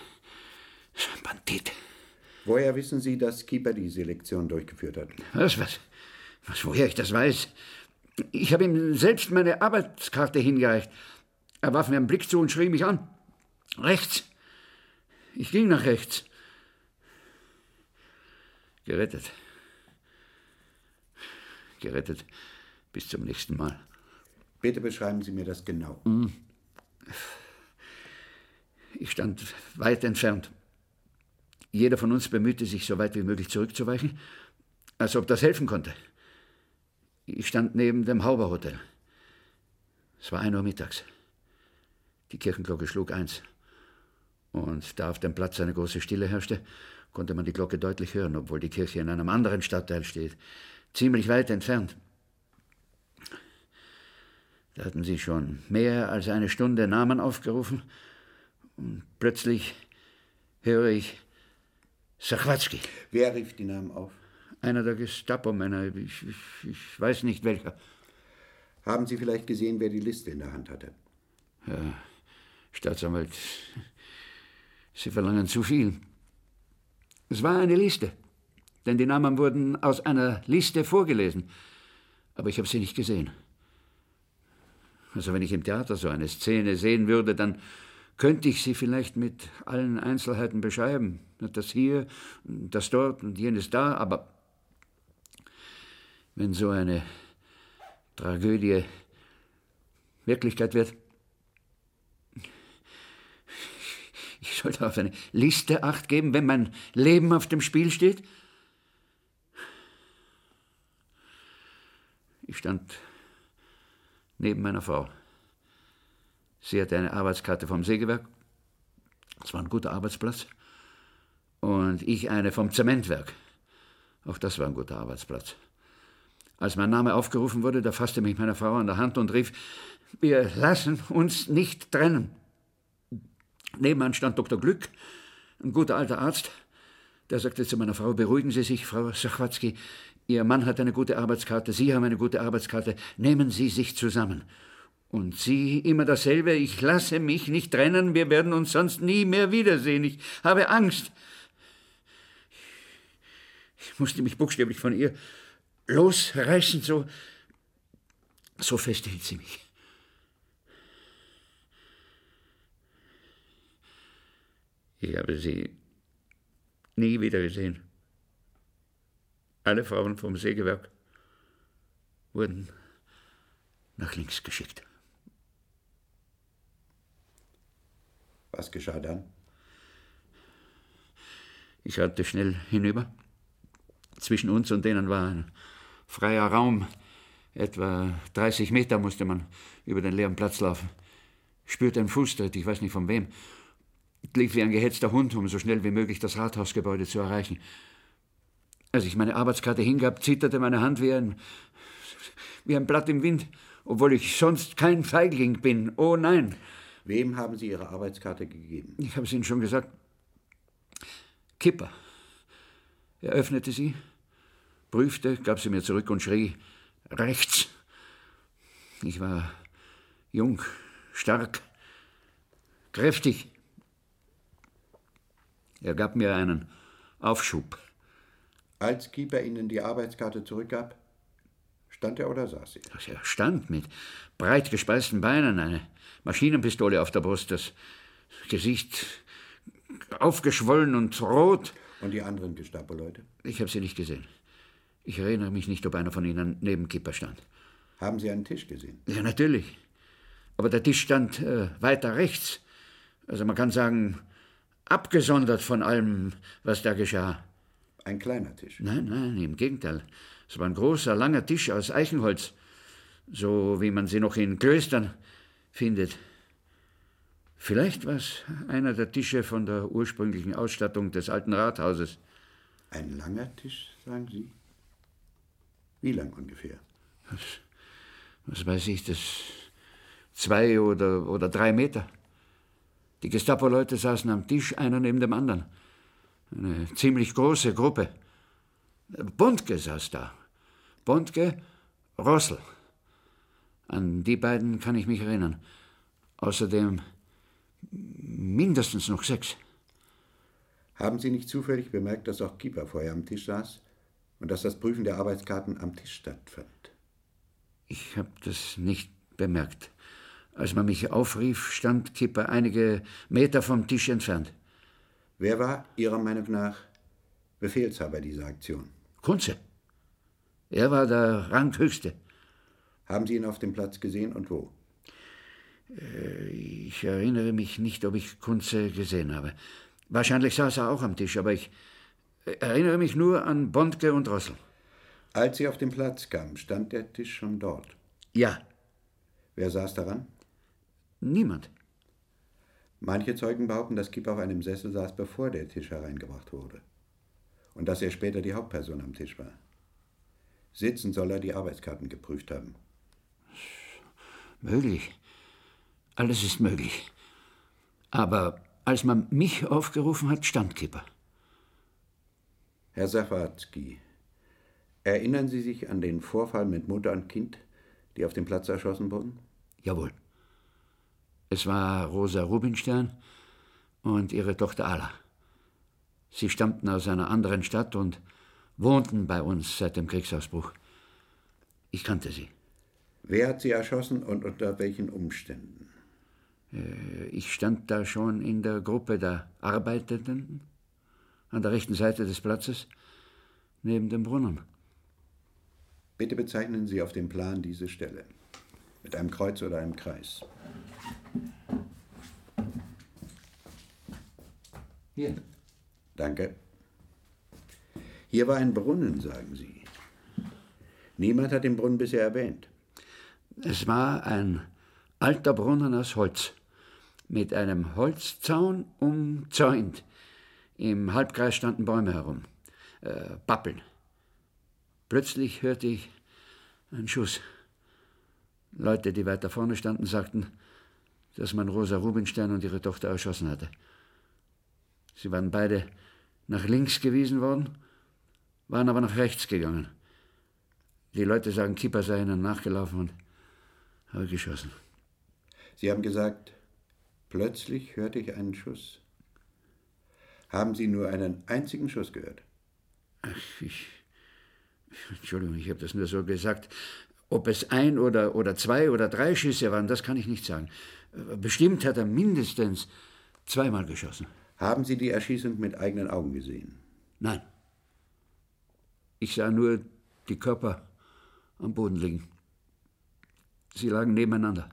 so ein Bandit. Woher wissen Sie, dass Keeper die Selektion durchgeführt hat? Was, was? Was, woher ich das weiß? Ich habe ihm selbst meine Arbeitskarte hingereicht. Er warf mir einen Blick zu und schrie mich an. Rechts. Ich ging nach rechts. Gerettet. Gerettet. Bis zum nächsten Mal. Bitte beschreiben Sie mir das genau. Ich stand weit entfernt. Jeder von uns bemühte sich, so weit wie möglich zurückzuweichen, als ob das helfen konnte. Ich stand neben dem Hauber-Hotel. Es war ein Uhr mittags. Die Kirchenglocke schlug eins. Und da auf dem Platz eine große Stille herrschte, konnte man die Glocke deutlich hören, obwohl die Kirche in einem anderen Stadtteil steht, ziemlich weit entfernt. Da hatten sie schon mehr als eine Stunde Namen aufgerufen und plötzlich höre ich Sachwatzki. Wer rief die Namen auf? Einer der Gestapo-Männer, ich, ich, ich weiß nicht welcher. Haben Sie vielleicht gesehen, wer die Liste in der Hand hatte? Ja, Staatsanwalt, Sie verlangen zu viel. Es war eine Liste, denn die Namen wurden aus einer Liste vorgelesen. Aber ich habe sie nicht gesehen. Also wenn ich im Theater so eine Szene sehen würde, dann könnte ich sie vielleicht mit allen Einzelheiten beschreiben. Das hier, das dort und jenes da, aber wenn so eine Tragödie Wirklichkeit wird, ich sollte auf eine Liste acht geben, wenn mein Leben auf dem Spiel steht. Ich stand neben meiner Frau. Sie hatte eine Arbeitskarte vom Sägewerk. Das war ein guter Arbeitsplatz. Und ich eine vom Zementwerk. Auch das war ein guter Arbeitsplatz. Als mein Name aufgerufen wurde, da fasste mich meine Frau an der Hand und rief, wir lassen uns nicht trennen. Nebenan stand Dr. Glück, ein guter alter Arzt. Der sagte zu meiner Frau, beruhigen Sie sich, Frau Sachwatzki, Ihr Mann hat eine gute Arbeitskarte, Sie haben eine gute Arbeitskarte, nehmen Sie sich zusammen. Und Sie immer dasselbe, ich lasse mich nicht trennen, wir werden uns sonst nie mehr wiedersehen, ich habe Angst. Ich musste mich buchstäblich von ihr losreißen, so, so fest hielt sie mich. Ich habe sie nie wieder gesehen. Alle Frauen vom Sägewerk wurden nach links geschickt. Was geschah dann? Ich rannte schnell hinüber. Zwischen uns und denen war ein freier Raum. Etwa 30 Meter musste man über den leeren Platz laufen. Spürte einen Fußtritt, ich weiß nicht von wem. Lief wie ein gehetzter Hund, um so schnell wie möglich das Rathausgebäude zu erreichen. Als ich meine Arbeitskarte hingab, zitterte meine Hand wie ein, wie ein Blatt im Wind. obwohl ich sonst kein Feigling bin. Oh nein. Wem haben Sie Ihre Arbeitskarte gegeben? Ich habe es Ihnen schon gesagt. Kipper. Er öffnete sie, prüfte, gab sie mir zurück und schrie: Rechts. Ich war jung, stark, kräftig. Er gab mir einen Aufschub. Als Keeper Ihnen die Arbeitskarte zurückgab, stand er oder saß sie? Er stand mit breit gespeisten Beinen, eine Maschinenpistole auf der Brust, das Gesicht aufgeschwollen und rot. Und die anderen Gestapo-Leute? Ich habe sie nicht gesehen. Ich erinnere mich nicht, ob einer von ihnen neben Kipper stand. Haben Sie einen Tisch gesehen? Ja, natürlich. Aber der Tisch stand äh, weiter rechts. Also man kann sagen, abgesondert von allem, was da geschah. Ein kleiner Tisch? Nein, nein, im Gegenteil. Es war ein großer, langer Tisch aus Eichenholz, so wie man sie noch in Klöstern findet. Vielleicht war es einer der Tische von der ursprünglichen Ausstattung des alten Rathauses. Ein langer Tisch, sagen Sie? Wie lang ungefähr? Was, was weiß ich, das zwei oder, oder drei Meter. Die Gestapo-Leute saßen am Tisch, einer neben dem anderen. Eine ziemlich große Gruppe. Bondke saß da. Bondke, Rossel. An die beiden kann ich mich erinnern. Außerdem mindestens noch sechs. Haben Sie nicht zufällig bemerkt, dass auch Kieper vorher am Tisch saß und dass das Prüfen der Arbeitskarten am Tisch stattfand? Ich habe das nicht bemerkt. Als man mich aufrief, stand Kipper einige Meter vom Tisch entfernt. Wer war Ihrer Meinung nach Befehlshaber dieser Aktion? Kunze. Er war der Ranghöchste. Haben Sie ihn auf dem Platz gesehen und wo? Äh, ich erinnere mich nicht, ob ich Kunze gesehen habe. Wahrscheinlich saß er auch am Tisch, aber ich erinnere mich nur an Bondke und Rossel. Als Sie auf den Platz kamen, stand der Tisch schon dort? Ja. Wer saß daran? Niemand. Manche Zeugen behaupten, dass Kipp auf einem Sessel saß, bevor der Tisch hereingebracht wurde. Und dass er später die Hauptperson am Tisch war. Sitzen soll er die Arbeitskarten geprüft haben. Möglich. Alles ist möglich. Aber als man mich aufgerufen hat, stand Kipper. Herr Safatzky, erinnern Sie sich an den Vorfall mit Mutter und Kind, die auf dem Platz erschossen wurden? Jawohl. Es war Rosa Rubinstein und ihre Tochter Ala. Sie stammten aus einer anderen Stadt und wohnten bei uns seit dem Kriegsausbruch. Ich kannte sie. Wer hat sie erschossen und unter welchen Umständen? Äh, ich stand da schon in der Gruppe der Arbeitenden, an der rechten Seite des Platzes, neben dem Brunnen. Bitte bezeichnen Sie auf dem Plan diese Stelle. Mit einem Kreuz oder einem Kreis. Hier. Danke. Hier war ein Brunnen, sagen Sie. Niemand hat den Brunnen bisher erwähnt. Es war ein alter Brunnen aus Holz, mit einem Holzzaun umzäunt. Im Halbkreis standen Bäume herum, äh, Pappeln. Plötzlich hörte ich einen Schuss. Leute, die weiter vorne standen, sagten, dass man Rosa Rubinstein und ihre Tochter erschossen hatte. Sie waren beide nach links gewiesen worden, waren aber nach rechts gegangen. Die Leute sagen, Kipper sei ihnen nachgelaufen und habe geschossen. Sie haben gesagt, plötzlich hörte ich einen Schuss. Haben Sie nur einen einzigen Schuss gehört? Ach, ich. Entschuldigung, ich habe das nur so gesagt. Ob es ein oder, oder zwei oder drei Schüsse waren, das kann ich nicht sagen. Bestimmt hat er mindestens zweimal geschossen. Haben Sie die Erschießung mit eigenen Augen gesehen? Nein. Ich sah nur die Körper am Boden liegen. Sie lagen nebeneinander.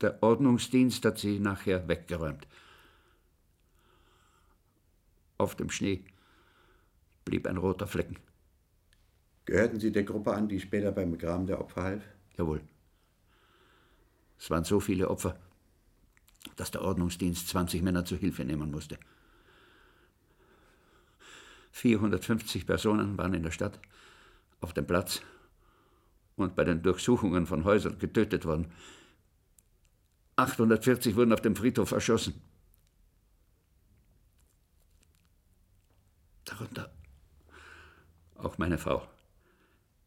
Der Ordnungsdienst hat sie nachher weggeräumt. Auf dem Schnee blieb ein roter Flecken. Gehörten Sie der Gruppe an, die später beim Begraben der Opfer half? Jawohl. Es waren so viele Opfer, dass der Ordnungsdienst 20 Männer zu Hilfe nehmen musste. 450 Personen waren in der Stadt, auf dem Platz und bei den Durchsuchungen von Häusern getötet worden. 840 wurden auf dem Friedhof erschossen. Darunter auch meine Frau,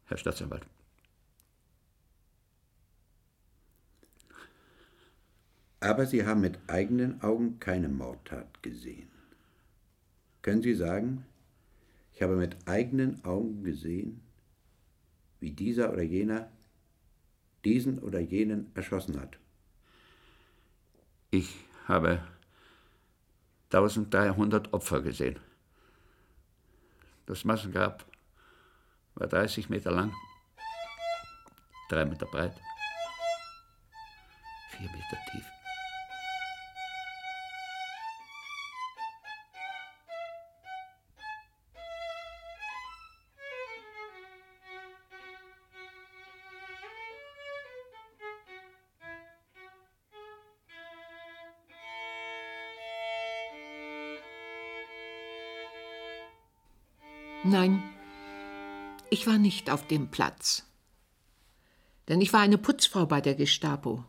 Herr Staatsanwalt. Aber Sie haben mit eigenen Augen keine Mordtat gesehen. Können Sie sagen, ich habe mit eigenen Augen gesehen, wie dieser oder jener diesen oder jenen erschossen hat? Ich habe 1300 Opfer gesehen. Das Massengrab war 30 Meter lang, drei Meter breit, vier Meter tief. War nicht auf dem Platz. Denn ich war eine Putzfrau bei der Gestapo.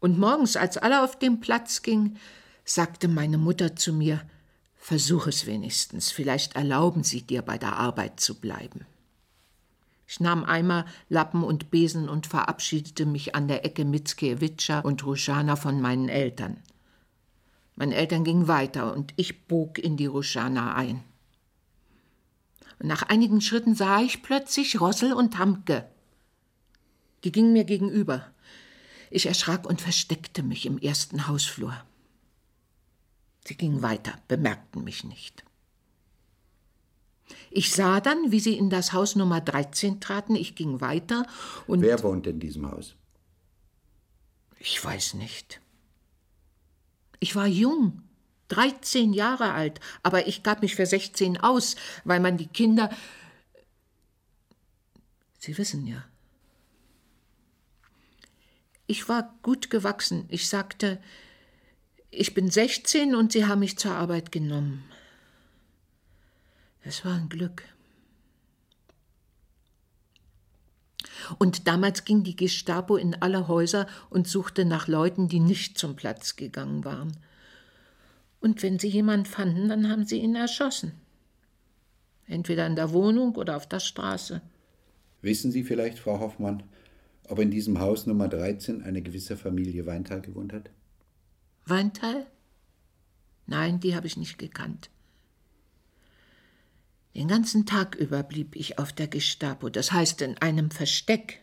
Und morgens, als alle auf den Platz gingen, sagte meine Mutter zu mir, Versuch es wenigstens, vielleicht erlauben sie dir bei der Arbeit zu bleiben. Ich nahm Eimer, Lappen und Besen und verabschiedete mich an der Ecke Mickiewicza und Ruschana von meinen Eltern. Meine Eltern gingen weiter und ich bog in die Ruschana ein nach einigen Schritten sah ich plötzlich Rossel und Hamke. Die gingen mir gegenüber. Ich erschrak und versteckte mich im ersten Hausflur. Sie gingen weiter, bemerkten mich nicht. Ich sah dann, wie sie in das Haus Nummer 13 traten. Ich ging weiter und. Wer wohnt in diesem Haus? Ich weiß nicht. Ich war jung. 13 Jahre alt, aber ich gab mich für 16 aus, weil man die Kinder. Sie wissen ja. Ich war gut gewachsen. Ich sagte, ich bin 16 und Sie haben mich zur Arbeit genommen. Es war ein Glück. Und damals ging die Gestapo in alle Häuser und suchte nach Leuten, die nicht zum Platz gegangen waren. Und wenn sie jemanden fanden, dann haben sie ihn erschossen. Entweder in der Wohnung oder auf der Straße. Wissen Sie vielleicht, Frau Hoffmann, ob in diesem Haus Nummer 13 eine gewisse Familie Weintal gewohnt hat? Weintal? Nein, die habe ich nicht gekannt. Den ganzen Tag über blieb ich auf der Gestapo, das heißt in einem Versteck.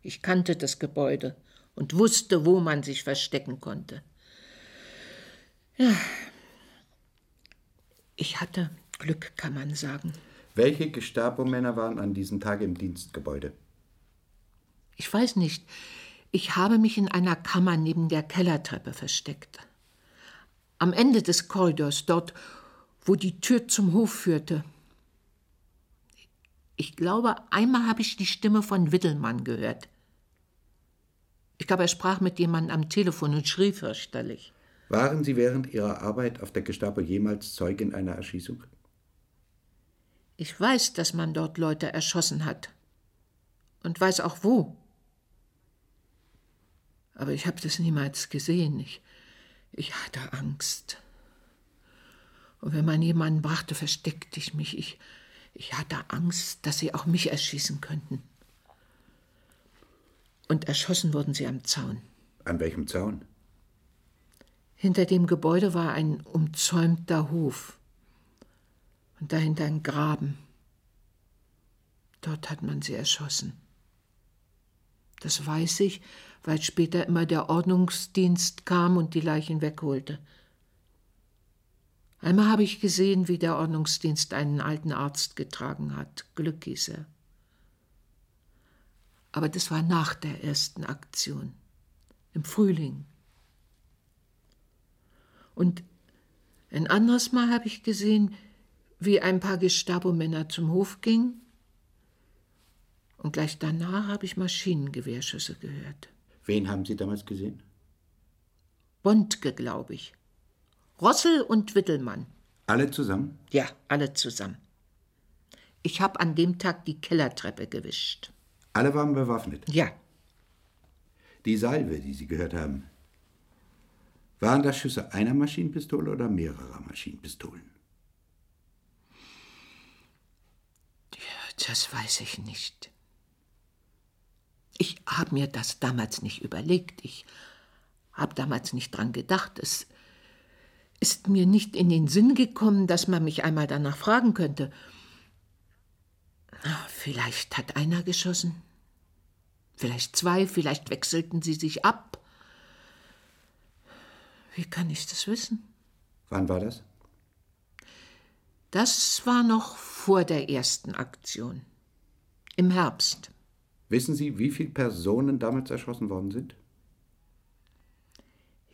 Ich kannte das Gebäude und wusste, wo man sich verstecken konnte. Ja, ich hatte Glück, kann man sagen. Welche Gestapo-Männer waren an diesem Tag im Dienstgebäude? Ich weiß nicht. Ich habe mich in einer Kammer neben der Kellertreppe versteckt. Am Ende des Korridors, dort, wo die Tür zum Hof führte. Ich glaube, einmal habe ich die Stimme von Wittelmann gehört. Ich glaube, er sprach mit jemandem am Telefon und schrie fürchterlich. Waren Sie während Ihrer Arbeit auf der Gestapo jemals Zeugin einer Erschießung? Ich weiß, dass man dort Leute erschossen hat. Und weiß auch wo. Aber ich habe das niemals gesehen. Ich, ich hatte Angst. Und wenn man jemanden brachte, versteckte ich mich. Ich, ich hatte Angst, dass sie auch mich erschießen könnten. Und erschossen wurden sie am Zaun. An welchem Zaun? Hinter dem Gebäude war ein umzäumter Hof und dahinter ein Graben. Dort hat man sie erschossen. Das weiß ich, weil später immer der Ordnungsdienst kam und die Leichen wegholte. Einmal habe ich gesehen, wie der Ordnungsdienst einen alten Arzt getragen hat. Glück hieß er. Aber das war nach der ersten Aktion, im Frühling. Und ein anderes Mal habe ich gesehen, wie ein paar Gestapo-Männer zum Hof gingen. Und gleich danach habe ich Maschinengewehrschüsse gehört. Wen haben Sie damals gesehen? Bondke, glaube ich. Rossel und Wittelmann. Alle zusammen? Ja, alle zusammen. Ich habe an dem Tag die Kellertreppe gewischt. Alle waren bewaffnet? Ja. Die Salve, die Sie gehört haben, waren das Schüsse einer Maschinenpistole oder mehrerer Maschinenpistolen? Das weiß ich nicht. Ich habe mir das damals nicht überlegt. Ich habe damals nicht dran gedacht. Es ist mir nicht in den Sinn gekommen, dass man mich einmal danach fragen könnte. Vielleicht hat einer geschossen. Vielleicht zwei, vielleicht wechselten sie sich ab. Wie kann ich das wissen? Wann war das? Das war noch vor der ersten Aktion. Im Herbst. Wissen Sie, wie viele Personen damals erschossen worden sind?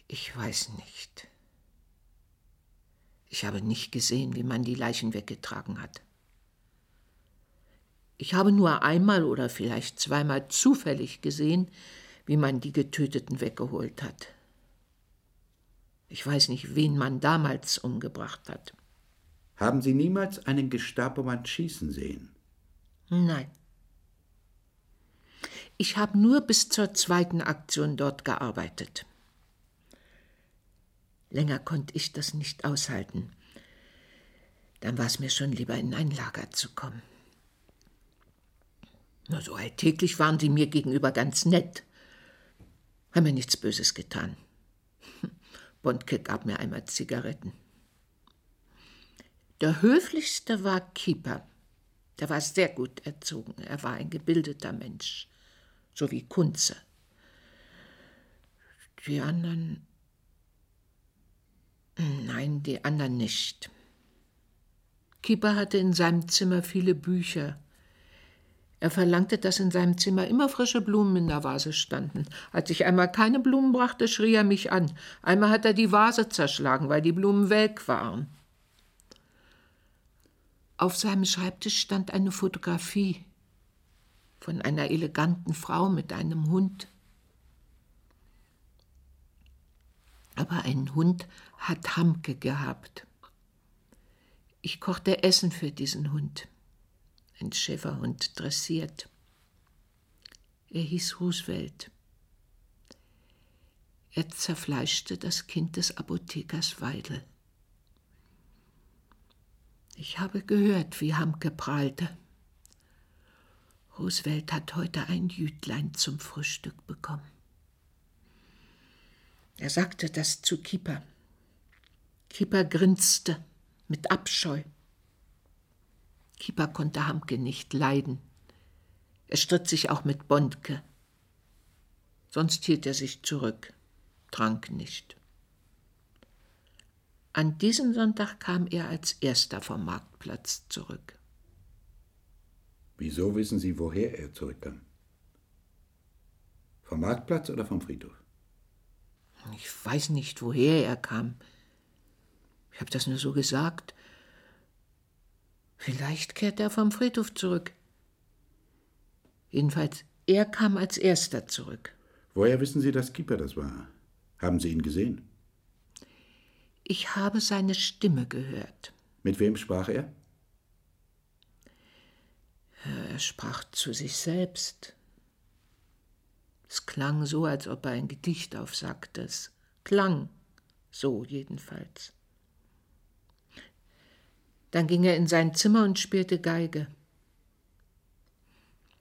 Ich weiß nicht. Ich habe nicht gesehen, wie man die Leichen weggetragen hat. Ich habe nur einmal oder vielleicht zweimal zufällig gesehen, wie man die Getöteten weggeholt hat. Ich weiß nicht, wen man damals umgebracht hat. Haben Sie niemals einen Gestapo-Mann schießen sehen? Nein. Ich habe nur bis zur zweiten Aktion dort gearbeitet. Länger konnte ich das nicht aushalten. Dann war es mir schon lieber, in ein Lager zu kommen. Nur so alltäglich waren sie mir gegenüber ganz nett. Haben mir nichts Böses getan. Bondke gab mir einmal Zigaretten. Der höflichste war Keeper. Der war sehr gut erzogen. Er war ein gebildeter Mensch, so wie Kunze. Die anderen. Nein, die anderen nicht. Keeper hatte in seinem Zimmer viele Bücher. Er verlangte, dass in seinem Zimmer immer frische Blumen in der Vase standen. Als ich einmal keine Blumen brachte, schrie er mich an. Einmal hat er die Vase zerschlagen, weil die Blumen welk waren. Auf seinem Schreibtisch stand eine Fotografie von einer eleganten Frau mit einem Hund. Aber ein Hund hat Hamke gehabt. Ich kochte Essen für diesen Hund, ein Schäferhund dressiert. Er hieß Roosevelt. Er zerfleischte das Kind des Apothekers Weidel. Ich habe gehört, wie Hamke prahlte. Roosevelt hat heute ein Jütlein zum Frühstück bekommen. Er sagte das zu Kieper. Kieper grinste mit Abscheu. Kieper konnte Hamke nicht leiden. Er stritt sich auch mit Bondke. Sonst hielt er sich zurück, trank nicht. An diesem Sonntag kam er als erster vom Marktplatz zurück. Wieso wissen Sie, woher er zurückkam? Vom Marktplatz oder vom Friedhof? Ich weiß nicht, woher er kam. Ich habe das nur so gesagt. Vielleicht kehrt er vom Friedhof zurück. Jedenfalls, er kam als erster zurück. Woher wissen Sie, dass Kieper das war? Haben Sie ihn gesehen? Ich habe seine Stimme gehört. Mit wem sprach er? Er sprach zu sich selbst. Es klang so, als ob er ein Gedicht aufsagte. Es klang so jedenfalls. Dann ging er in sein Zimmer und spielte Geige.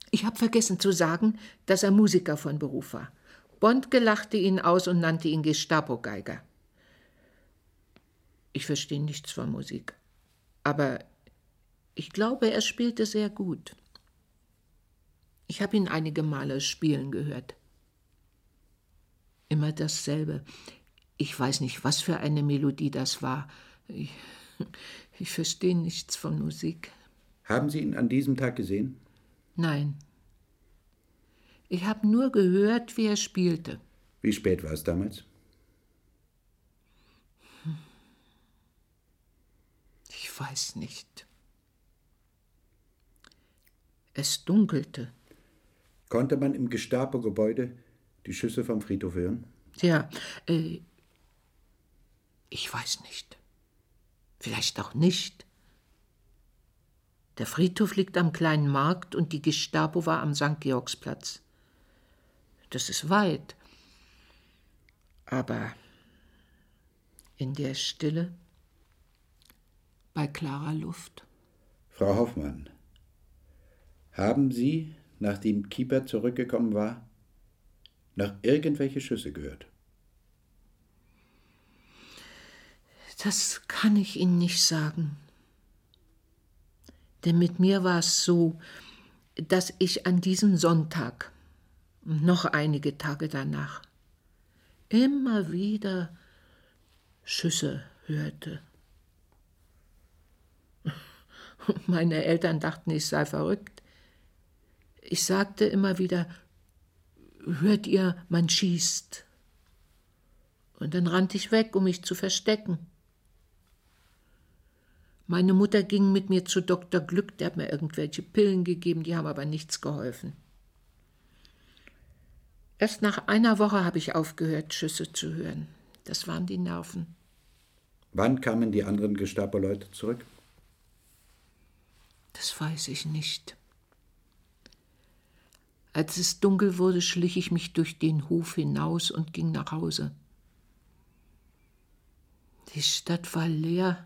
Ich habe vergessen zu sagen, dass er Musiker von Beruf war. Bond gelachte ihn aus und nannte ihn Gestapo-Geiger. Ich verstehe nichts von Musik. Aber ich glaube, er spielte sehr gut. Ich habe ihn einige Male spielen gehört. Immer dasselbe. Ich weiß nicht, was für eine Melodie das war. Ich, ich verstehe nichts von Musik. Haben Sie ihn an diesem Tag gesehen? Nein. Ich habe nur gehört, wie er spielte. Wie spät war es damals? Ich weiß nicht. Es dunkelte. Konnte man im Gestapo-Gebäude die Schüsse vom Friedhof hören? Ja, äh, ich weiß nicht. Vielleicht auch nicht. Der Friedhof liegt am kleinen Markt und die Gestapo war am St. Georgsplatz. Das ist weit. Aber in der Stille, bei klarer Luft. Frau Hoffmann, haben Sie, nachdem Kieper zurückgekommen war, noch irgendwelche Schüsse gehört? Das kann ich Ihnen nicht sagen. Denn mit mir war es so, dass ich an diesem Sonntag und noch einige Tage danach immer wieder Schüsse hörte. Meine Eltern dachten, ich sei verrückt. Ich sagte immer wieder, hört ihr, man schießt. Und dann rannte ich weg, um mich zu verstecken. Meine Mutter ging mit mir zu Dr. Glück, der hat mir irgendwelche Pillen gegeben, die haben aber nichts geholfen. Erst nach einer Woche habe ich aufgehört, Schüsse zu hören. Das waren die Nerven. Wann kamen die anderen Gestapo-Leute zurück? Das weiß ich nicht. Als es dunkel wurde, schlich ich mich durch den Hof hinaus und ging nach Hause. Die Stadt war leer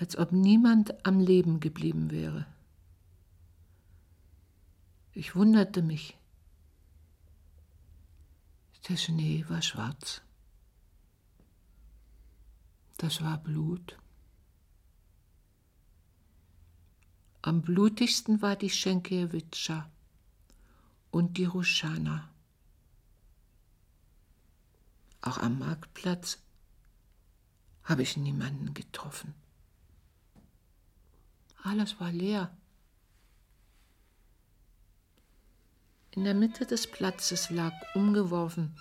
als ob niemand am Leben geblieben wäre. Ich wunderte mich. Der Schnee war schwarz. Das war Blut. Am blutigsten war die Schenkewitscha und die Ruschana. Auch am Marktplatz habe ich niemanden getroffen. Alles war leer. In der Mitte des Platzes lag umgeworfen,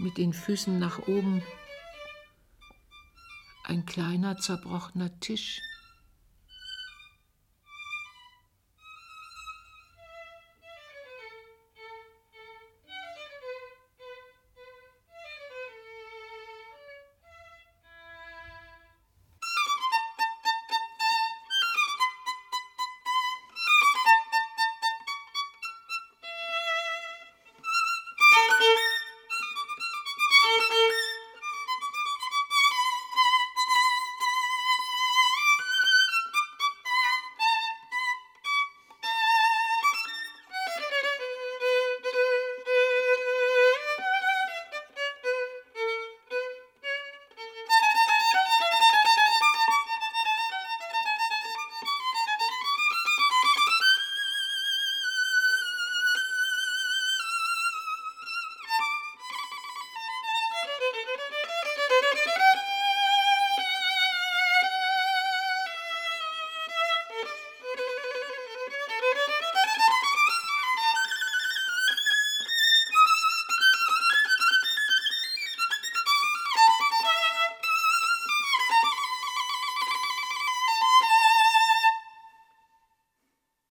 mit den Füßen nach oben, ein kleiner zerbrochener Tisch.